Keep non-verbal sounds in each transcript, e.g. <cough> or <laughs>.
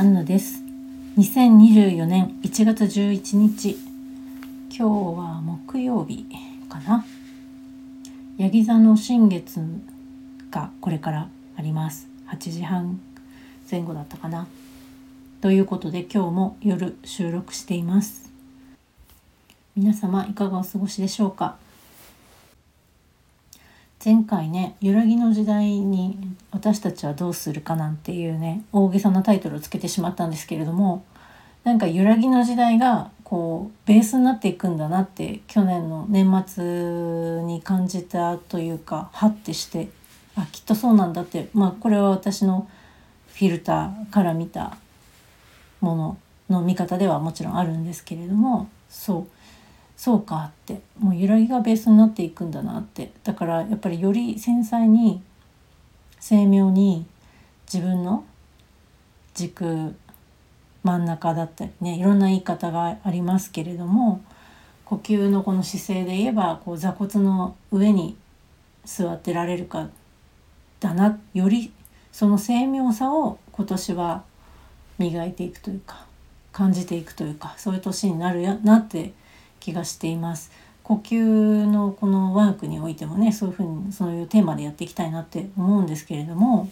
こんばんは天宮アンナです。2024年1月11日。今日は木曜日かな。ヤギ座の新月がこれからあります。8時半前後だったかな。ということで今日も夜収録しています。皆様いかがお過ごしでしょうか？前回ね揺らぎの時代に私たちはどうするかなんていうね大げさなタイトルをつけてしまったんですけれどもなんか揺らぎの時代がこうベースになっていくんだなって去年の年末に感じたというかハッてしてあきっとそうなんだってまあこれは私のフィルターから見たものの見方ではもちろんあるんですけれどもそうそうかってもう揺らぎがベースになっていくんだなって。だからやっぱりより繊細に精妙に自分の軸真ん中だったりねいろんな言い方がありますけれども呼吸のこの姿勢で言えばこう座骨の上に座ってられるかだなよりその精妙さを今年は磨いていくというか感じていくというかそういう年になるなって気がしています。呼吸のこのワークにおいてもねそういうふうにそういうテーマでやっていきたいなって思うんですけれども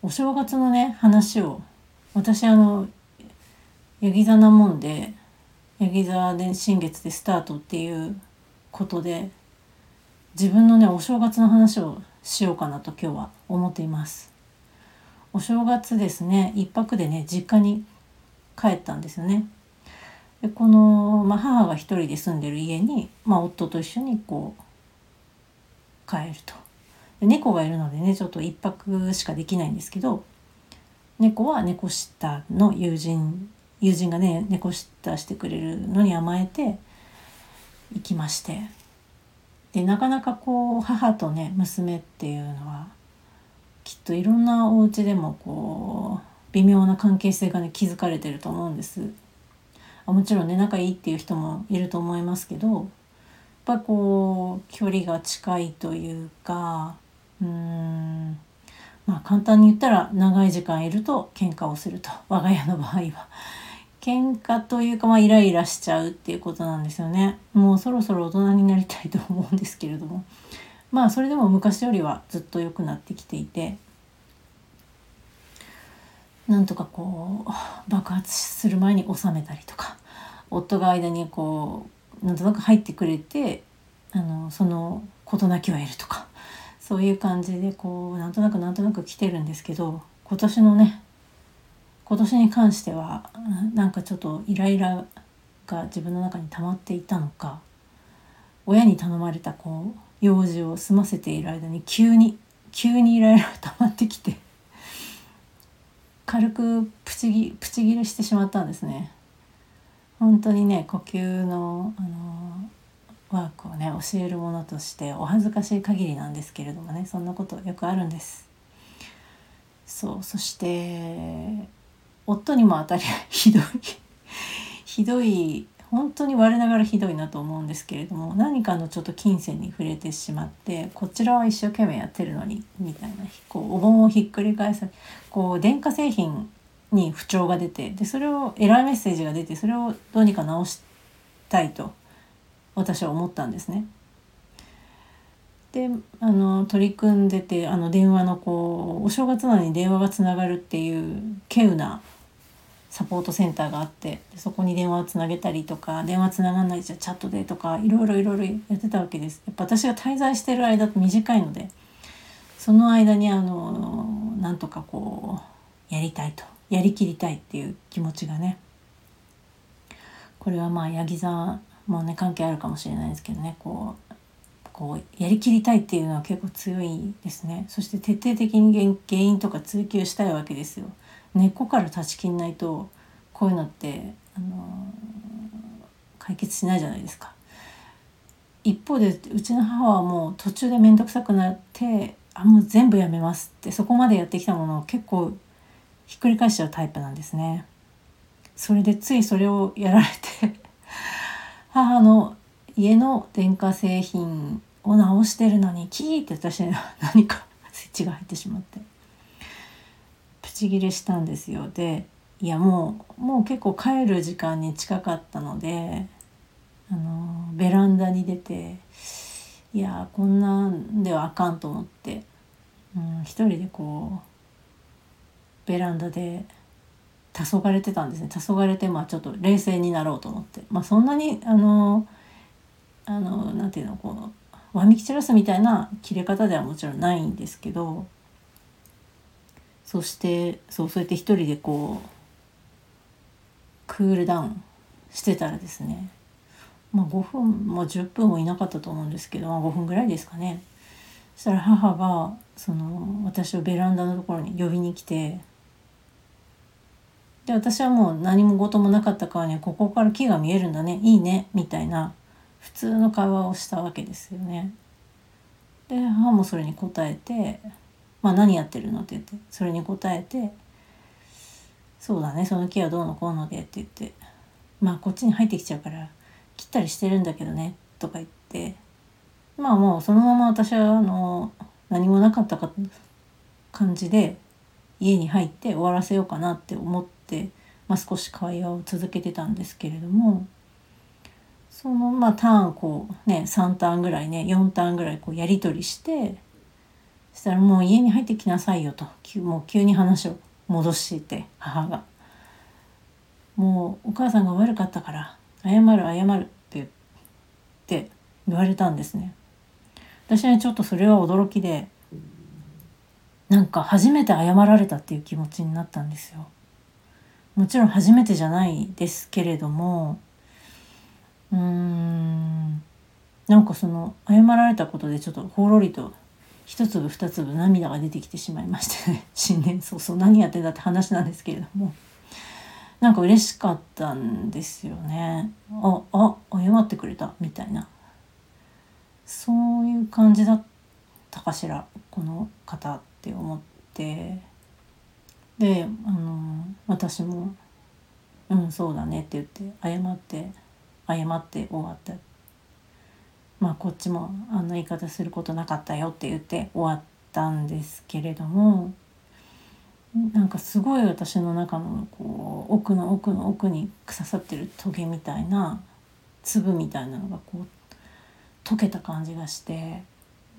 お正月のね話を私あのヤギ座なもんでヤギ座で新月でスタートっていうことで自分のねお正月の話をしようかなと今日は思っています。お正月ですね一泊でね実家に帰ったんですよね。でこの、まあ、母が一人で住んでる家に、まあ、夫と一緒にこう帰るとで猫がいるのでねちょっと1泊しかできないんですけど猫は猫舌の友人友人がね猫舌してくれるのに甘えて行きましてでなかなかこう母とね娘っていうのはきっといろんなお家でもこう微妙な関係性がね築かれてると思うんです。もちろんね仲いいっていう人もいると思いますけどやっぱこう距離が近いというかうんまあ簡単に言ったら長い時間いると喧嘩をすると <laughs> 我が家の場合は。喧嘩というかまあイライラしちゃうっていうことなんですよね。もうそろそろ大人になりたいと思うんですけれどもまあそれでも昔よりはずっと良くなってきていてなんとかこう爆発する前に収めたりとか夫が間にこうなんとなく入ってくれてあのその事なきを得るとかそういう感じでこうなんとなくなんとなく来てるんですけど今年のね今年に関してはなんかちょっとイライラが自分の中に溜まっていたのか親に頼まれたこう用事を済ませている間に急に急にイライラが溜まってきて軽くプチギプチ切れしてしまったんですね。本当にね呼吸のあのワークをね教えるものとしてお恥ずかしい限りなんですけれどもねそんなことよくあるんです。そうそして夫にも当たりひどいひどい本当に我ながらひどいなと思うんですけれども何かのちょっと金銭に触れてしまってこちらは一生懸命やってるのにみたいなこうお盆をひっくり返さこう電化製品に不調が出てでそれをエラーメッセージが出てそれをどうにか直したいと私は思ったんですね。であの取り組んでてあの電話のこうお正月なのに電話がつながるっていう稀有なサポートセンターがあってそこに電話をつなげたりとか電話つながんないじゃチャットでとかいろいろいろいろやってたわけです。やっぱ私が滞在してる間って短いのでその間にあのなんとかこうやりたいとやりきりたいっていう気持ちがねこれはまあヤギ座もね関係あるかもしれないですけどねこうこうやりきりたいっていうのは結構強いですねそして徹底的に原因とか追求したいわけですよ。根っこから断ち切んないとこういうのってあの解決しないじゃないですか。一方でうちの母はもう途中で面倒くさくなってあもう全部やめますってそこまでやってきたものを結構ひっくり返しちゃうタイプなんですね。それでついそれをやられて <laughs> 母の家の電化製品を直してるのにキーって私に何か <laughs> スイッチが入ってしまって。プチギレしたんですよ。でいやもうもう結構帰る時間に近かったのであのベランダに出ていやこんなんではあかんと思って、うん、一人でこうベランダで黄昏てたんですね。黄昏てまあちょっと冷静になろうと思って。まあそんなにあのあのなんていうのこうわみき散らすみたいな切れ方ではもちろんないんですけどそしてそうそうやって一人でこうクールダウンしてたらですね。まあ5分もう10分もいなかったと思うんですけど、まあ、5分ぐらいですかね。そしたら母がその私をベランダのところに呼びに来てで私はもう何も事もなかったからねここから木が見えるんだね。いいね。みたいな普通の会話をしたわけですよね。で母もそれに答えて「まあ何やってるの?」って言ってそれに答えて「そうだねその木はどうのこうので」って言って「まあこっちに入ってきちゃうから切ったりしてるんだけどね」とか言ってまあもうそのまま私はあの何もなかったか感じで家に入って終わらせようかなって思って、まあ、少し会話を続けてたんですけれどもそのまあターンこうね3ターンぐらいね4ターンぐらいこうやり取りしてそしたらもう家に入ってきなさいよともう急に話を戻して母が。もうお母さんが悪かったから謝る謝るって言って言われたんですね。私はちょっとそれは驚きでなんか初めて謝られたっていう気持ちになったんですよ。もちろん初めてじゃないですけれどもうーんなんかその謝られたことでちょっとほろりと一粒二粒涙が出てきてしまいましてね。<laughs> 新年早々何やってんだって話なんですけれども。なんか嬉しかったんですよね。ああ謝ってくれたみたいな。そういう感じだったかしらこの方って思って。であの私も「うんそうだね」って言って謝って謝って終わったまあこっちもあんな言い方することなかったよって言って終わったんですけれどもなんかすごい私の中のこう奥の奥の奥に刺さってるトゲみたいな粒みたいなのがこう溶けた感じがして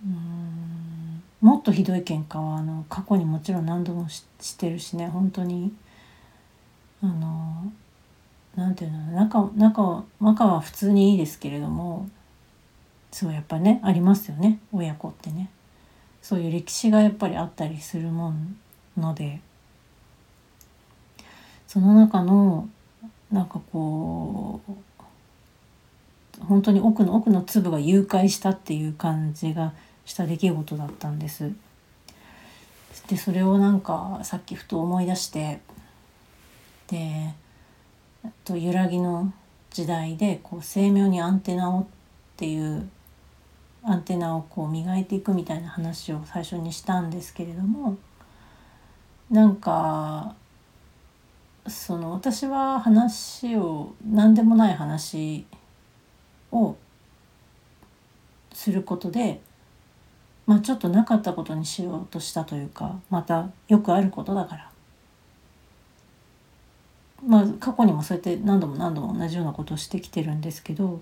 うんもっとひどい喧嘩はあの過去にもちろん何度もしてるしね本当にあのなんていうの仲仲仲は普通にいいですけれどもそうやっぱねありますよね。親子ってね。そういう歴史がやっぱりあったりするもんので。その中のなんかこう本当に奥の奥の粒が誘拐したっていう感じがした出来事だったんです。でそれをなんかさっきふと思い出してでと揺らぎの時代でこう精妙にアンテナをっていうアンテナをこう磨いていくみたいな話を最初にしたんですけれどもなんかその私は話を何でもない話をすることでまあちょっとなかったことにしようとしたというかまたよくあることだから。まあ過去にもそうやって何度も何度も同じようなことをしてきてるんですけど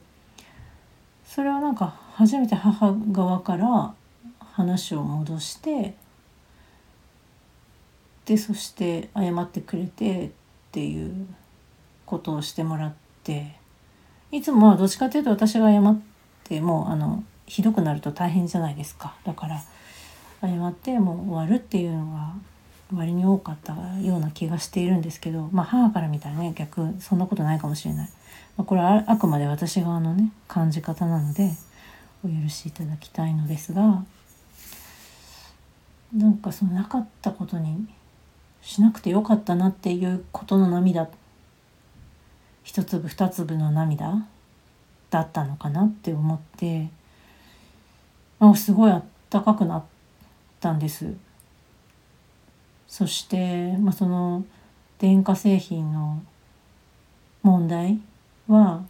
それはなんか初めて母側から話を戻してでそして謝ってくれてっていうことをしてもらっていつもはどっちかというと私が謝ってもうあのひどくなると大変じゃないですか。だから謝ってもう終わるっていうのが割に多かったような気がしているんですけど、まあ、母から見たらね逆そんなことないかもしれない、まあ、これはあくまで私側のね感じ方なのでお許しいただきたいのですがなんかそのなかったことにしなくてよかったなっていうことの涙一粒二粒の涙だったのかなって思ってあすごいあったかくなったんです。そして、まあ、その電化製品の問題は、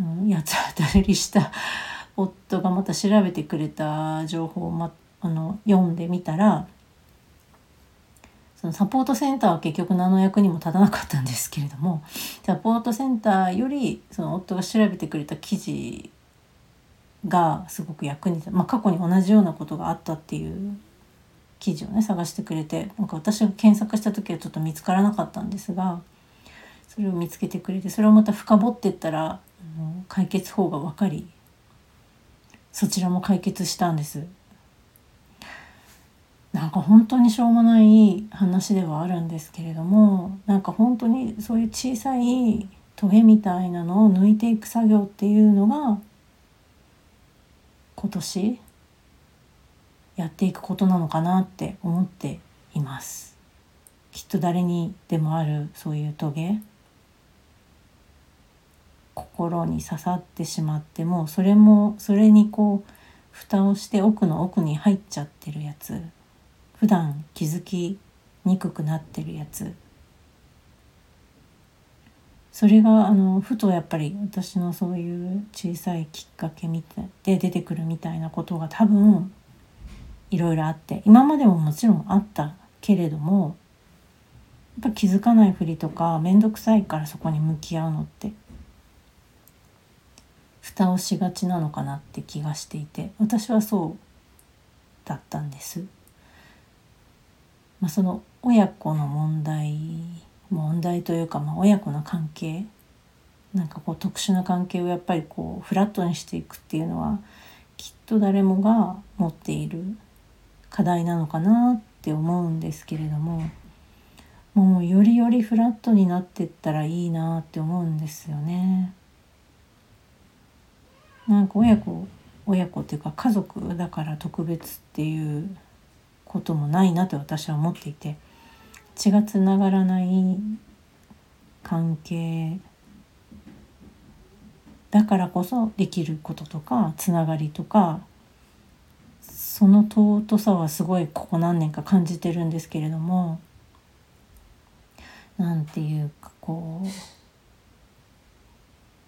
うん、八つ当たりした <laughs> 夫がまた調べてくれた情報を、ま、あの読んでみたらそのサポートセンターは結局何の役にも立たなかったんですけれどもサポートセンターよりその夫が調べてくれた記事がすごく役に立、まあ、過去に同じようなことがあったっていう記事をね探してくれてなんか私が検索した時はちょっと見つからなかったんですがそれを見つけてくれてそれをまた深掘ってったら解決法が分かりそちらも解決したんです。なんか本当にしょうもない話ではあるんですけれどもなんか本当にそういう小さいトゲみたいなのを抜いていく作業っていうのが今年やっていくことなのかなって思っています。きっと誰にでもあるそういうトゲ。心に刺さってしまってもそれもそれにこう蓋をして奥の奥に入っちゃってるやつ。普段気づきにくくなってるやつ。それがあのふとやっぱり私のそういう小さいきっかけみたいで出てくるみたいなことが多分いろいろあって今までももちろんあったけれどもやっぱ気づかないふりとか面倒くさいからそこに向き合うのって蓋をしがちなのかなって気がしていて私はそうだったんです。まあ、その親子の問題問題というか、まあ、親子の関係なんかこう特殊な関係をやっぱりこうフラットにしていくっていうのはきっと誰もが持っている課題なのかなって思うんですけれどももうよりよりフラットになってったらいいなって思うんですよね。なんか親子親子っていうか家族だから特別っていうこともないなと私は思っていて血がつながらない関係だからこそできることとかつながりとかその尊さはすごいここ何年か感じてるんですけれどもなんていうかこ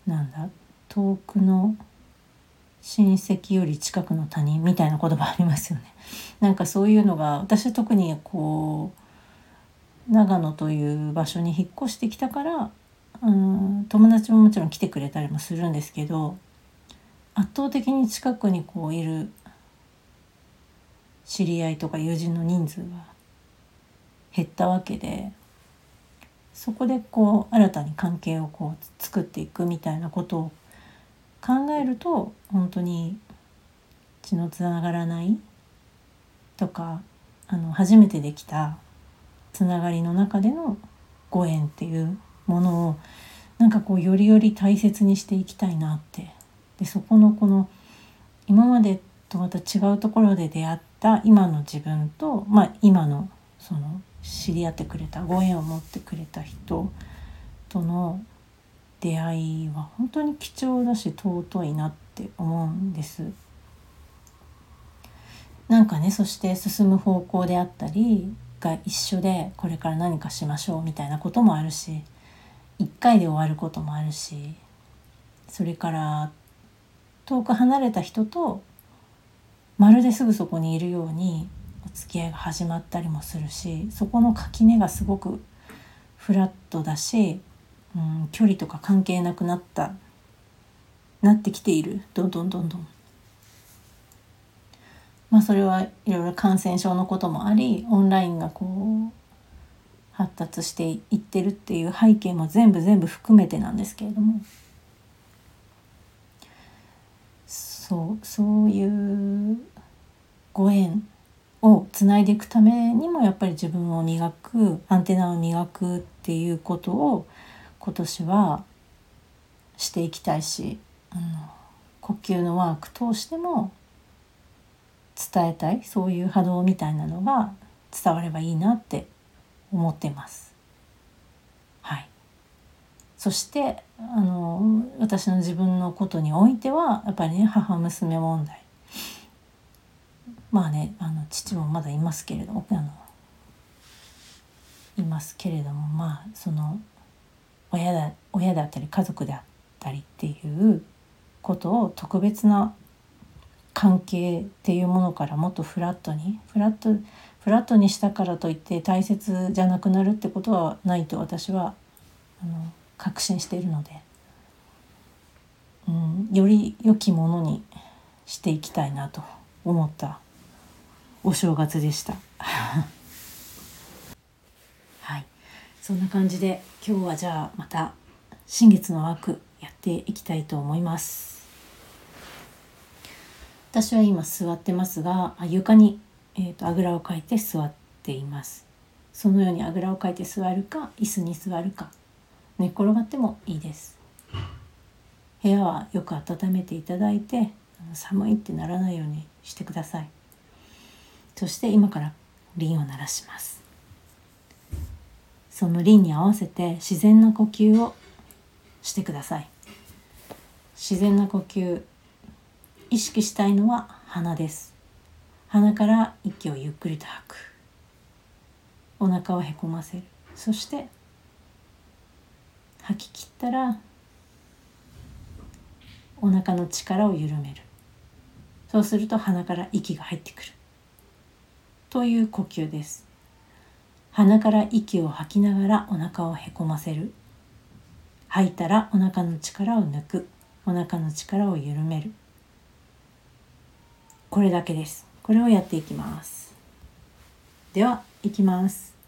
うなんだ遠くの親戚より近くの他人みたいな言葉ありますよね。<laughs> なんかそういうのが私は特にこう長野という場所に引っ越してきたからうん友達ももちろん来てくれたりもするんですけど圧倒的に近くにこういる知り合いとか友人の人数が減ったわけでそこでこう新たに関係をこう作っていくみたいなことを考えると本当に血のつながらないとかあの初めてできたつながりの中でのご縁っていうものをなんかこうよりより大切にしていきたいなって。でそこのこの今までとまた違うところで出会った今の自分と、まあ、今のその知り合ってくれたご縁を持ってくれた人との出会いは本当に貴重だし尊いなって思うんです。なんかねそして進む方向であったりが一緒でこれから何かしましょうみたいなこともあるし一回で終わることもあるしそれから遠く離れた人とまるですぐそこにいるようにお付き合いが始まったりもするしそこの垣根がすごくフラットだしうん、距離とか関係なくなったなってきているどんどんどんどん。まあそれはいろいろ感染症のこともありオンラインがこう発達していってるっていう背景も全部全部含めてなんですけれどもそうそういうご縁をつないでいくためにもやっぱり自分を磨くアンテナを磨くっていうことを今年はしていきたいしあの呼吸のワーク通しても伝えたいそういう波動みたいなのが伝わればいいなって思ってます。はい、そしてあの私の自分のことにおいてはやっぱりね母娘問題まあねあの父もまだいますけれどあのいますけれどもまあその親だ親だったり家族であったりっていうことを特別な関係っていうものからもっとフラットにフラットフラットにしたからといって大切じゃなくなるってことはないと私はあの確信しているので、うん、より良きものにしていきたいなと思ったお正月でした。そんな感じで今日はじゃあまた新月の枠やっていきたいと思います。私は今座ってますが床に、えーと、あぐらをかいて座っています。そのようにあぐらをかいて座るか椅子に座るか寝っ転がってもいいです。部屋はよく温めていただいて寒いってならないようにしてください。そして今から輪を鳴らします。その輪に合わせて自然な呼吸をしてください。自然な呼吸意識したいのは鼻です。鼻から息をゆっくりと吐く。お腹をへこませる。そして吐き切ったらお腹の力を緩める。そうすると鼻から息が入ってくる。という呼吸です。鼻から息を吐きながらお腹をへこませる。吐いたらお腹の力を抜く。お腹の力を緩める。これだけです。これをやっていきます。ではいきます。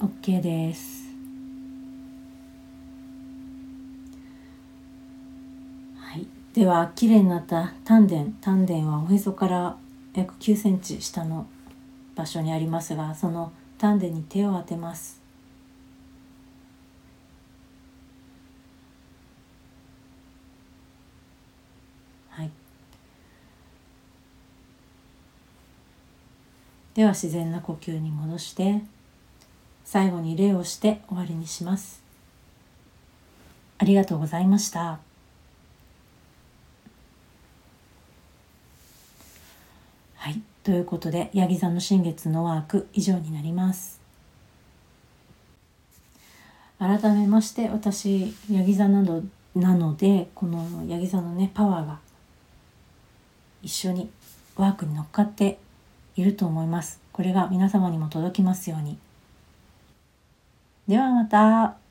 OK です。はいでは綺麗になった丹田丹田はおへそから約9センチ下の場所にありますがその丹田に手を当てます。はい。では自然な呼吸に戻して。最後に礼をして終わりにします。ありがとうございました。はい、ということで、ヤギ座の新月のワーク以上になります。改めまして、私、ヤギ座などなので、このヤギ座のね、パワーが一緒にワークに乗っかっていると思います。これが皆様にも届きますように。ではまた。